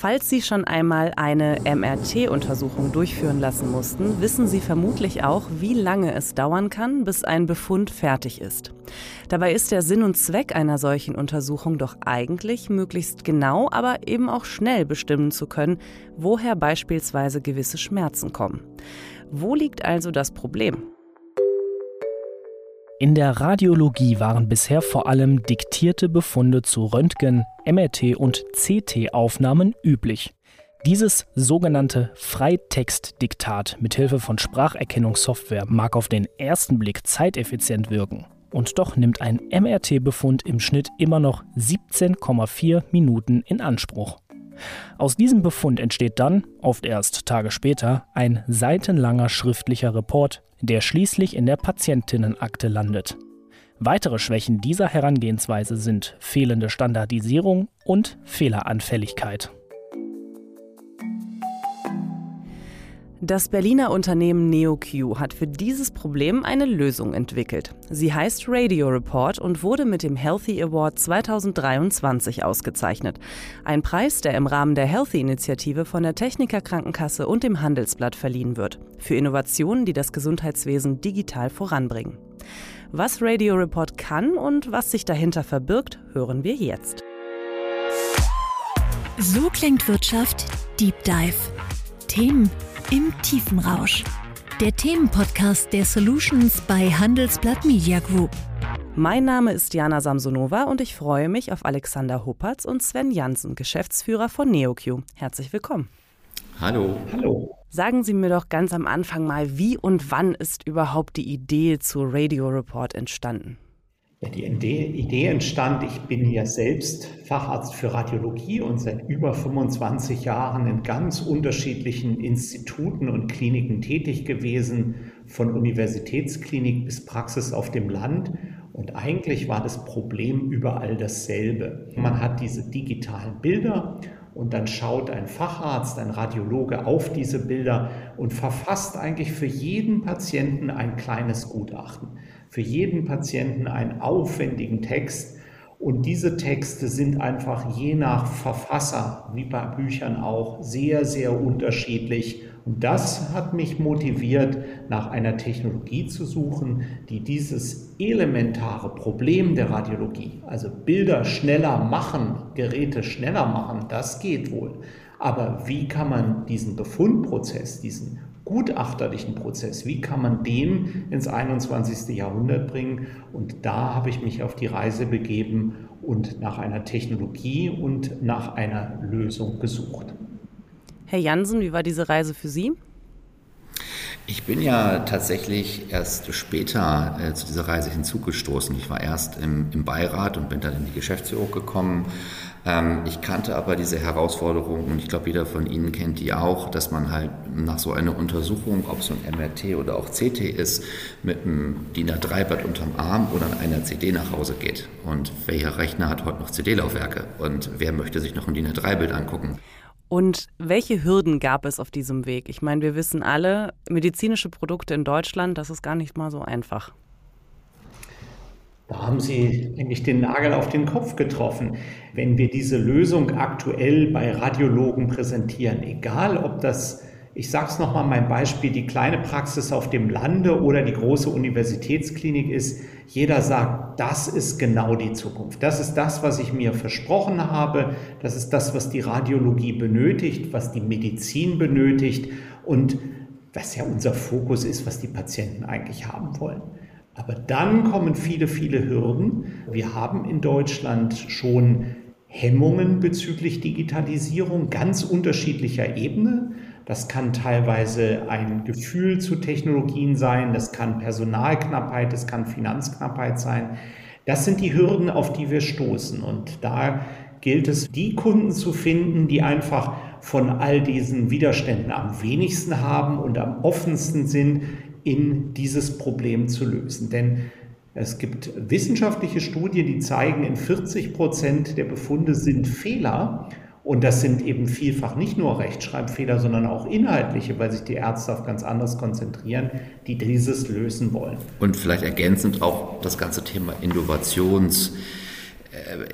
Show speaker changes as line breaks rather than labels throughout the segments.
Falls Sie schon einmal eine MRT-Untersuchung durchführen lassen mussten, wissen Sie vermutlich auch, wie lange es dauern kann, bis ein Befund fertig ist. Dabei ist der Sinn und Zweck einer solchen Untersuchung doch eigentlich, möglichst genau, aber eben auch schnell bestimmen zu können, woher beispielsweise gewisse Schmerzen kommen. Wo liegt also das Problem?
In der Radiologie waren bisher vor allem diktierte Befunde zu Röntgen, MRT und CT-Aufnahmen üblich. Dieses sogenannte Freitextdiktat mithilfe von Spracherkennungssoftware mag auf den ersten Blick zeiteffizient wirken. Und doch nimmt ein MRT-Befund im Schnitt immer noch 17,4 Minuten in Anspruch. Aus diesem Befund entsteht dann, oft erst Tage später, ein seitenlanger schriftlicher Report, der schließlich in der Patientinnenakte landet. Weitere Schwächen dieser Herangehensweise sind fehlende Standardisierung und Fehleranfälligkeit.
Das Berliner Unternehmen NeoQ hat für dieses Problem eine Lösung entwickelt. Sie heißt Radio Report und wurde mit dem Healthy Award 2023 ausgezeichnet. Ein Preis, der im Rahmen der Healthy-Initiative von der Techniker Krankenkasse und dem Handelsblatt verliehen wird. Für Innovationen, die das Gesundheitswesen digital voranbringen. Was Radio Report kann und was sich dahinter verbirgt, hören wir jetzt.
So klingt Wirtschaft Deep Dive. Themen im Tiefenrausch. Der Themenpodcast der Solutions bei Handelsblatt Media Group.
Mein Name ist Jana Samsonova und ich freue mich auf Alexander Huppertz und Sven Jansen, Geschäftsführer von NeoQ. Herzlich willkommen.
Hallo.
Hallo. Sagen Sie mir doch ganz am Anfang mal, wie und wann ist überhaupt die Idee zu Radio Report entstanden?
Ja, die Idee entstand, ich bin ja selbst Facharzt für Radiologie und seit über 25 Jahren in ganz unterschiedlichen Instituten und Kliniken tätig gewesen, von Universitätsklinik bis Praxis auf dem Land. Und eigentlich war das Problem überall dasselbe. Man hat diese digitalen Bilder und dann schaut ein Facharzt, ein Radiologe auf diese Bilder und verfasst eigentlich für jeden Patienten ein kleines Gutachten für jeden Patienten einen aufwendigen Text. Und diese Texte sind einfach je nach Verfasser, wie bei Büchern auch, sehr, sehr unterschiedlich. Und das hat mich motiviert, nach einer Technologie zu suchen, die dieses elementare Problem der Radiologie, also Bilder schneller machen, Geräte schneller machen, das geht wohl. Aber wie kann man diesen Befundprozess, diesen gutachterlichen Prozess, wie kann man den ins 21. Jahrhundert bringen? Und da habe ich mich auf die Reise begeben und nach einer Technologie und nach einer Lösung gesucht.
Herr Jansen, wie war diese Reise für Sie?
Ich bin ja tatsächlich erst später äh, zu dieser Reise hinzugestoßen. Ich war erst im, im, Beirat und bin dann in die Geschäftsführung gekommen. Ähm, ich kannte aber diese Herausforderung und ich glaube, jeder von Ihnen kennt die auch, dass man halt nach so einer Untersuchung, ob es ein MRT oder auch CT ist, mit einem DIN A3-Blatt unterm Arm oder einer CD nach Hause geht. Und welcher Rechner hat heute noch CD-Laufwerke? Und wer möchte sich noch ein DIN A3-Bild angucken?
Und welche Hürden gab es auf diesem Weg? Ich meine, wir wissen alle, medizinische Produkte in Deutschland, das ist gar nicht mal so einfach.
Da haben Sie eigentlich den Nagel auf den Kopf getroffen. Wenn wir diese Lösung aktuell bei Radiologen präsentieren, egal ob das ich sage es nochmal, mein Beispiel, die kleine Praxis auf dem Lande oder die große Universitätsklinik ist, jeder sagt, das ist genau die Zukunft. Das ist das, was ich mir versprochen habe. Das ist das, was die Radiologie benötigt, was die Medizin benötigt und was ja unser Fokus ist, was die Patienten eigentlich haben wollen. Aber dann kommen viele, viele Hürden. Wir haben in Deutschland schon Hemmungen bezüglich Digitalisierung ganz unterschiedlicher Ebene. Das kann teilweise ein Gefühl zu Technologien sein, das kann Personalknappheit, das kann Finanzknappheit sein. Das sind die Hürden, auf die wir stoßen. Und da gilt es, die Kunden zu finden, die einfach von all diesen Widerständen am wenigsten haben und am offensten sind, in dieses Problem zu lösen. Denn es gibt wissenschaftliche Studien, die zeigen, in 40 Prozent der Befunde sind Fehler. Und das sind eben vielfach nicht nur Rechtschreibfehler, sondern auch inhaltliche, weil sich die Ärzte auf ganz anderes konzentrieren, die dieses lösen wollen.
Und vielleicht ergänzend auch das ganze Thema Innovations-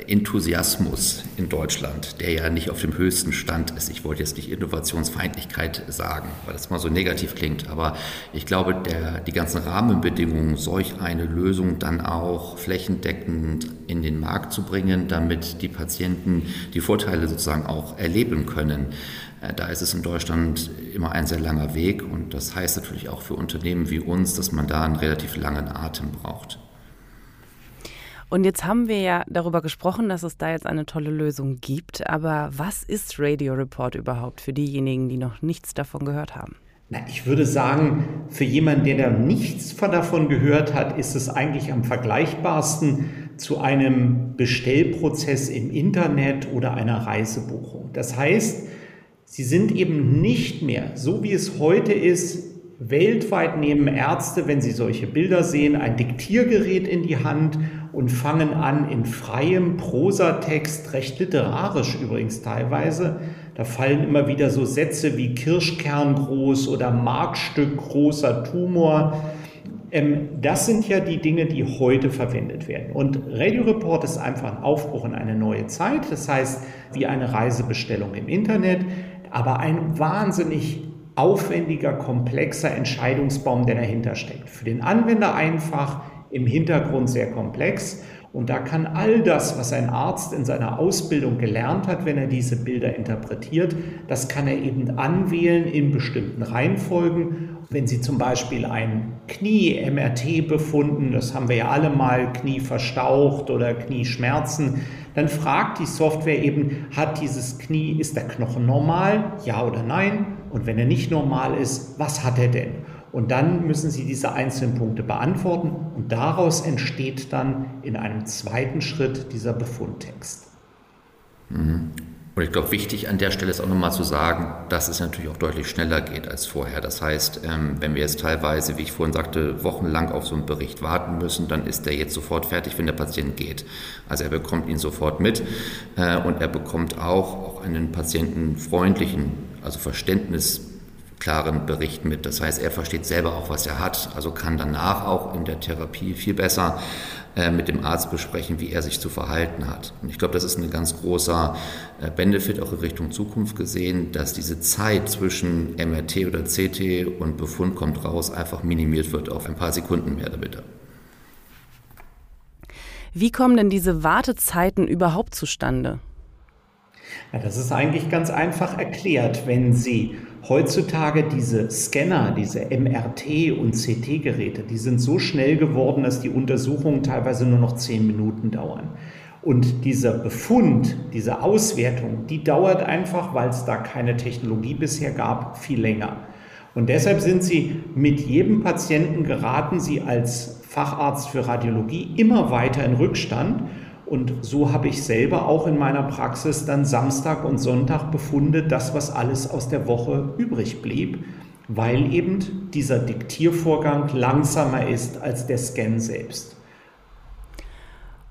Enthusiasmus in Deutschland, der ja nicht auf dem höchsten Stand ist. Ich wollte jetzt nicht Innovationsfeindlichkeit sagen, weil das mal so negativ klingt, aber ich glaube, der, die ganzen Rahmenbedingungen, solch eine Lösung dann auch flächendeckend in den Markt zu bringen, damit die Patienten die Vorteile sozusagen auch erleben können. Äh, da ist es in Deutschland immer ein sehr langer Weg und das heißt natürlich auch für Unternehmen wie uns, dass man da einen relativ langen Atem braucht.
Und jetzt haben wir ja darüber gesprochen, dass es da jetzt eine tolle Lösung gibt. Aber was ist Radio Report überhaupt für diejenigen, die noch nichts davon gehört haben?
Na, ich würde sagen, für jemanden, der da nichts davon gehört hat, ist es eigentlich am vergleichbarsten zu einem Bestellprozess im Internet oder einer Reisebuchung. Das heißt, Sie sind eben nicht mehr, so wie es heute ist, weltweit nehmen Ärzte, wenn sie solche Bilder sehen, ein Diktiergerät in die Hand und fangen an in freiem Prosatext, recht literarisch übrigens teilweise. Da fallen immer wieder so Sätze wie Kirschkern groß oder Markstück großer Tumor. Ähm, das sind ja die Dinge, die heute verwendet werden. Und Radio Report ist einfach ein Aufbruch in eine neue Zeit. Das heißt, wie eine Reisebestellung im Internet, aber ein wahnsinnig aufwendiger, komplexer Entscheidungsbaum, der dahinter steckt. Für den Anwender einfach, im Hintergrund sehr komplex. Und da kann all das, was ein Arzt in seiner Ausbildung gelernt hat, wenn er diese Bilder interpretiert, das kann er eben anwählen in bestimmten Reihenfolgen. Wenn Sie zum Beispiel ein Knie-MRT befunden, das haben wir ja alle mal, Knie verstaucht oder Knieschmerzen, dann fragt die Software eben, hat dieses Knie, ist der Knochen normal, ja oder nein? Und wenn er nicht normal ist, was hat er denn? Und dann müssen Sie diese einzelnen Punkte beantworten und daraus entsteht dann in einem zweiten Schritt dieser Befundtext.
Mhm. Und ich glaube, wichtig an der Stelle ist auch nochmal zu sagen, dass es natürlich auch deutlich schneller geht als vorher. Das heißt, ähm, wenn wir jetzt teilweise, wie ich vorhin sagte, wochenlang auf so einen Bericht warten müssen, dann ist der jetzt sofort fertig, wenn der Patient geht. Also er bekommt ihn sofort mit äh, und er bekommt auch, auch einen patientenfreundlichen, also Verständnis klaren Bericht mit. Das heißt, er versteht selber auch, was er hat, also kann danach auch in der Therapie viel besser äh, mit dem Arzt besprechen, wie er sich zu verhalten hat. Und ich glaube, das ist ein ganz großer äh, Benefit auch in Richtung Zukunft gesehen, dass diese Zeit zwischen MRT oder CT und Befund kommt raus einfach minimiert wird auf ein paar Sekunden mehr damit.
Wie kommen denn diese Wartezeiten überhaupt zustande?
Ja, das ist eigentlich ganz einfach erklärt. Wenn Sie heutzutage diese Scanner, diese MRT- und CT-Geräte, die sind so schnell geworden, dass die Untersuchungen teilweise nur noch zehn Minuten dauern. Und dieser Befund, diese Auswertung, die dauert einfach, weil es da keine Technologie bisher gab, viel länger. Und deshalb sind Sie mit jedem Patienten geraten Sie als Facharzt für Radiologie immer weiter in Rückstand. Und so habe ich selber auch in meiner Praxis dann Samstag und Sonntag befundet, das, was alles aus der Woche übrig blieb, weil eben dieser Diktiervorgang langsamer ist als der Scan selbst.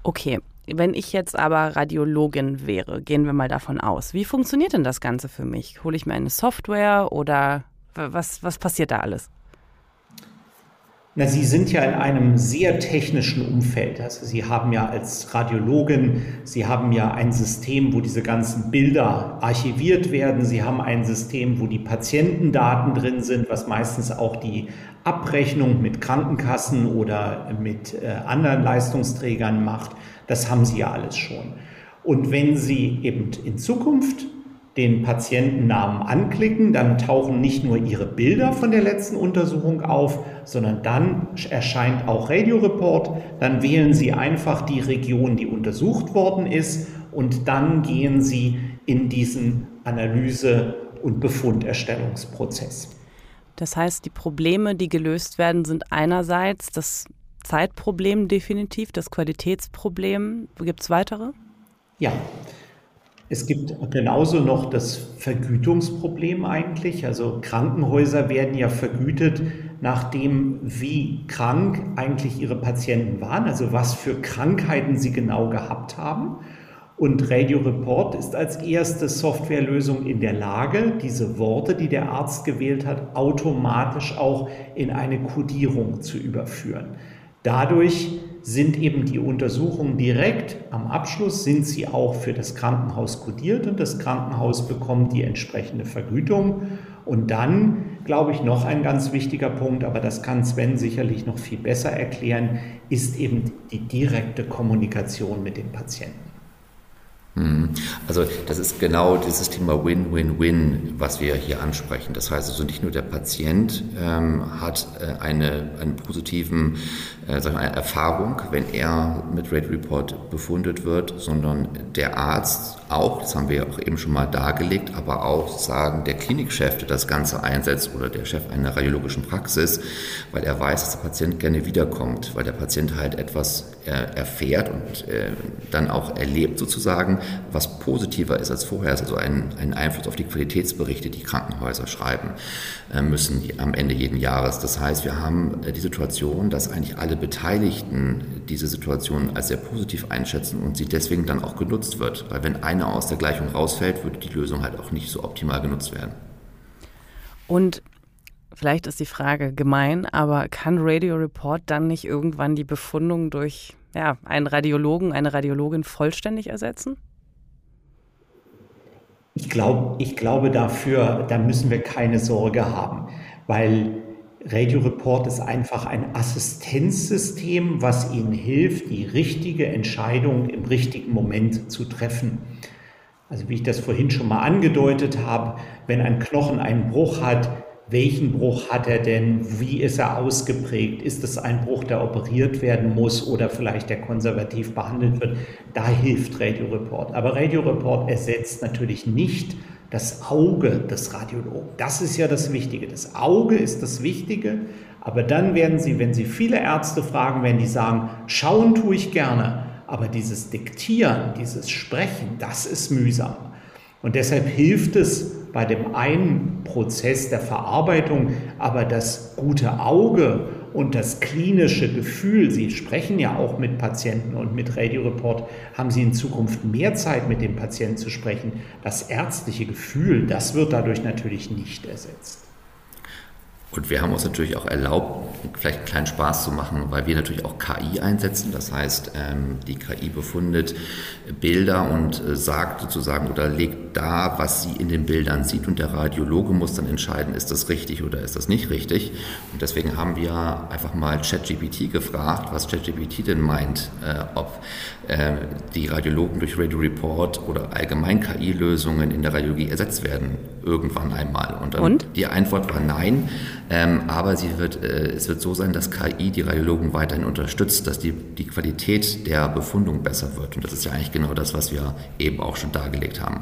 Okay, wenn ich jetzt aber Radiologin wäre, gehen wir mal davon aus. Wie funktioniert denn das Ganze für mich? Hole ich mir eine Software oder was, was passiert da alles?
Na, Sie sind ja in einem sehr technischen Umfeld. Also Sie haben ja als Radiologin, Sie haben ja ein System, wo diese ganzen Bilder archiviert werden. Sie haben ein System, wo die Patientendaten drin sind, was meistens auch die Abrechnung mit Krankenkassen oder mit äh, anderen Leistungsträgern macht. Das haben Sie ja alles schon. Und wenn Sie eben in Zukunft den Patientennamen anklicken, dann tauchen nicht nur Ihre Bilder von der letzten Untersuchung auf, sondern dann erscheint auch Radioreport. Dann wählen Sie einfach die Region, die untersucht worden ist und dann gehen Sie in diesen Analyse- und Befunderstellungsprozess.
Das heißt, die Probleme, die gelöst werden, sind einerseits das Zeitproblem definitiv, das Qualitätsproblem. Gibt es weitere?
Ja, es gibt genauso noch das Vergütungsproblem eigentlich. Also Krankenhäuser werden ja vergütet nach dem, wie krank eigentlich ihre Patienten waren, also was für Krankheiten sie genau gehabt haben. Und Radio Report ist als erste Softwarelösung in der Lage, diese Worte, die der Arzt gewählt hat, automatisch auch in eine Codierung zu überführen. Dadurch sind eben die Untersuchungen direkt am Abschluss, sind sie auch für das Krankenhaus kodiert und das Krankenhaus bekommt die entsprechende Vergütung. Und dann, glaube ich, noch ein ganz wichtiger Punkt, aber das kann Sven sicherlich noch viel besser erklären, ist eben die direkte Kommunikation mit dem Patienten.
Mhm. Also das ist genau dieses Thema Win-Win-Win, was wir hier ansprechen. Das heißt also nicht nur der Patient ähm, hat äh, eine, einen positiven äh, sagen wir, eine Erfahrung, wenn er mit Rate Report befundet wird, sondern der Arzt auch, das haben wir ja auch eben schon mal dargelegt, aber auch sagen der Klinikchef, der das Ganze einsetzt oder der Chef einer radiologischen Praxis, weil er weiß, dass der Patient gerne wiederkommt, weil der Patient halt etwas äh, erfährt und äh, dann auch erlebt sozusagen, was positiver ist als vorher, also ein, ein Einfluss auf die Qualitätsberichte, die Krankenhäuser schreiben äh, müssen am Ende jeden Jahres. Das heißt, wir haben die Situation, dass eigentlich alle Beteiligten diese Situation als sehr positiv einschätzen und sie deswegen dann auch genutzt wird. Weil wenn einer aus der Gleichung rausfällt, würde die Lösung halt auch nicht so optimal genutzt werden.
Und vielleicht ist die Frage gemein, aber kann Radio Report dann nicht irgendwann die Befundung durch ja, einen Radiologen, eine Radiologin vollständig ersetzen?
Ich, glaub, ich glaube dafür, da müssen wir keine Sorge haben, weil Radio Report ist einfach ein Assistenzsystem, was Ihnen hilft, die richtige Entscheidung im richtigen Moment zu treffen. Also wie ich das vorhin schon mal angedeutet habe, wenn ein Knochen einen Bruch hat, welchen Bruch hat er denn? Wie ist er ausgeprägt? Ist es ein Bruch, der operiert werden muss oder vielleicht der konservativ behandelt wird? Da hilft Radio Report. Aber Radio Report ersetzt natürlich nicht das Auge des Radiologen. Das ist ja das Wichtige. Das Auge ist das Wichtige, aber dann werden Sie, wenn Sie viele Ärzte fragen, werden die sagen, schauen tue ich gerne, aber dieses Diktieren, dieses Sprechen, das ist mühsam. Und deshalb hilft es bei dem einen Prozess der Verarbeitung, aber das gute Auge und das klinische Gefühl, Sie sprechen ja auch mit Patienten und mit Radioreport, haben Sie in Zukunft mehr Zeit mit dem Patienten zu sprechen. Das ärztliche Gefühl, das wird dadurch natürlich nicht ersetzt.
Und wir haben uns natürlich auch erlaubt, vielleicht einen kleinen Spaß zu machen, weil wir natürlich auch KI einsetzen. Das heißt, ähm, die KI befundet Bilder und äh, sagt sozusagen oder legt da, was sie in den Bildern sieht. Und der Radiologe muss dann entscheiden, ist das richtig oder ist das nicht richtig. Und deswegen haben wir einfach mal ChatGPT gefragt, was ChatGPT denn meint, äh, ob die Radiologen durch Radio Report oder allgemein KI-Lösungen in der Radiologie ersetzt werden, irgendwann einmal. Und,
und?
die Antwort war nein. Ähm, aber sie wird, äh, es wird so sein, dass KI die Radiologen weiterhin unterstützt, dass die, die Qualität der Befundung besser wird. Und das ist ja eigentlich genau das, was wir eben auch schon dargelegt haben.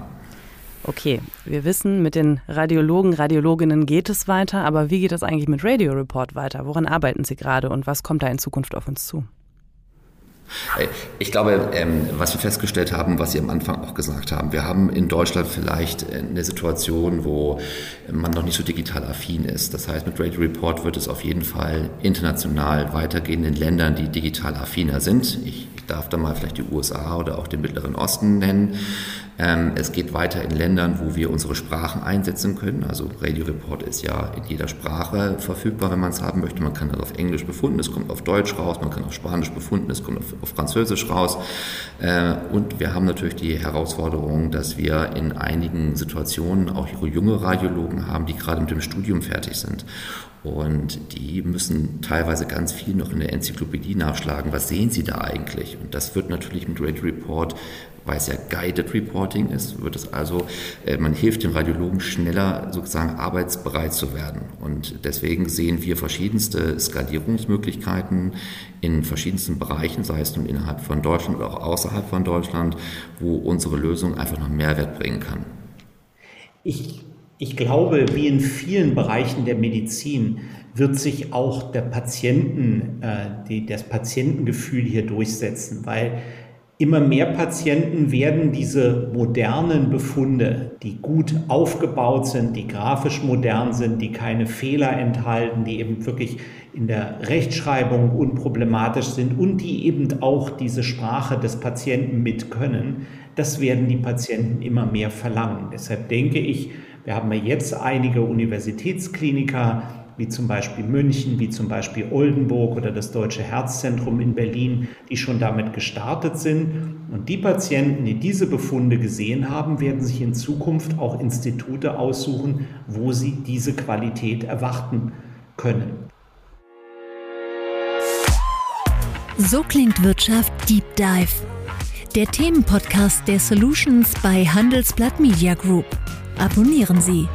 Okay, wir wissen, mit den Radiologen, Radiologinnen geht es weiter, aber wie geht es eigentlich mit Radio Report weiter? Woran arbeiten Sie gerade und was kommt da in Zukunft auf uns zu?
Ich glaube, ähm, was wir festgestellt haben, was Sie am Anfang auch gesagt haben, wir haben in Deutschland vielleicht äh, eine Situation, wo man noch nicht so digital affin ist. Das heißt, mit Radio Report wird es auf jeden Fall international weitergehen in Ländern, die digital affiner sind. Ich darf da mal vielleicht die USA oder auch den Mittleren Osten nennen. Ähm, es geht weiter in Ländern, wo wir unsere Sprachen einsetzen können. Also Radio Report ist ja in jeder Sprache verfügbar, wenn man es haben möchte. Man kann das auf Englisch befunden, es kommt auf Deutsch raus, man kann auf Spanisch befunden, es kommt auf, Französisch raus. Äh, und wir haben natürlich die Herausforderung, dass wir in einigen Situationen auch junge Radiologen haben, die gerade mit dem Studium fertig sind. Und die müssen teilweise ganz viel noch in der Enzyklopädie nachschlagen. Was sehen sie da eigentlich? Und das wird natürlich mit Radio Report, weil es ja Guided Reporting ist, wird es also, äh, man hilft den Radiologen schneller sozusagen arbeitsbereit zu werden. Und deswegen sehen wir verschiedenste Skalierungsmöglichkeiten in verschiedensten Bereichen, sei es nun innerhalb von Deutschland oder auch außerhalb von Deutschland, wo unsere Lösung einfach noch Mehrwert bringen kann.
Ich ich glaube, wie in vielen Bereichen der Medizin wird sich auch der Patienten, äh, die, das Patientengefühl hier durchsetzen, weil immer mehr Patienten werden diese modernen Befunde, die gut aufgebaut sind, die grafisch modern sind, die keine Fehler enthalten, die eben wirklich in der Rechtschreibung unproblematisch sind und die eben auch diese Sprache des Patienten mit können, das werden die Patienten immer mehr verlangen. Deshalb denke ich, wir haben ja jetzt einige Universitätskliniker. wie zum Beispiel München, wie zum Beispiel Oldenburg oder das Deutsche Herzzentrum in Berlin, die schon damit gestartet sind. Und die Patienten, die diese Befunde gesehen haben, werden sich in Zukunft auch Institute aussuchen, wo sie diese Qualität erwarten können.
So klingt Wirtschaft Deep Dive. Der Themenpodcast der Solutions bei Handelsblatt Media Group. Abonnieren Sie.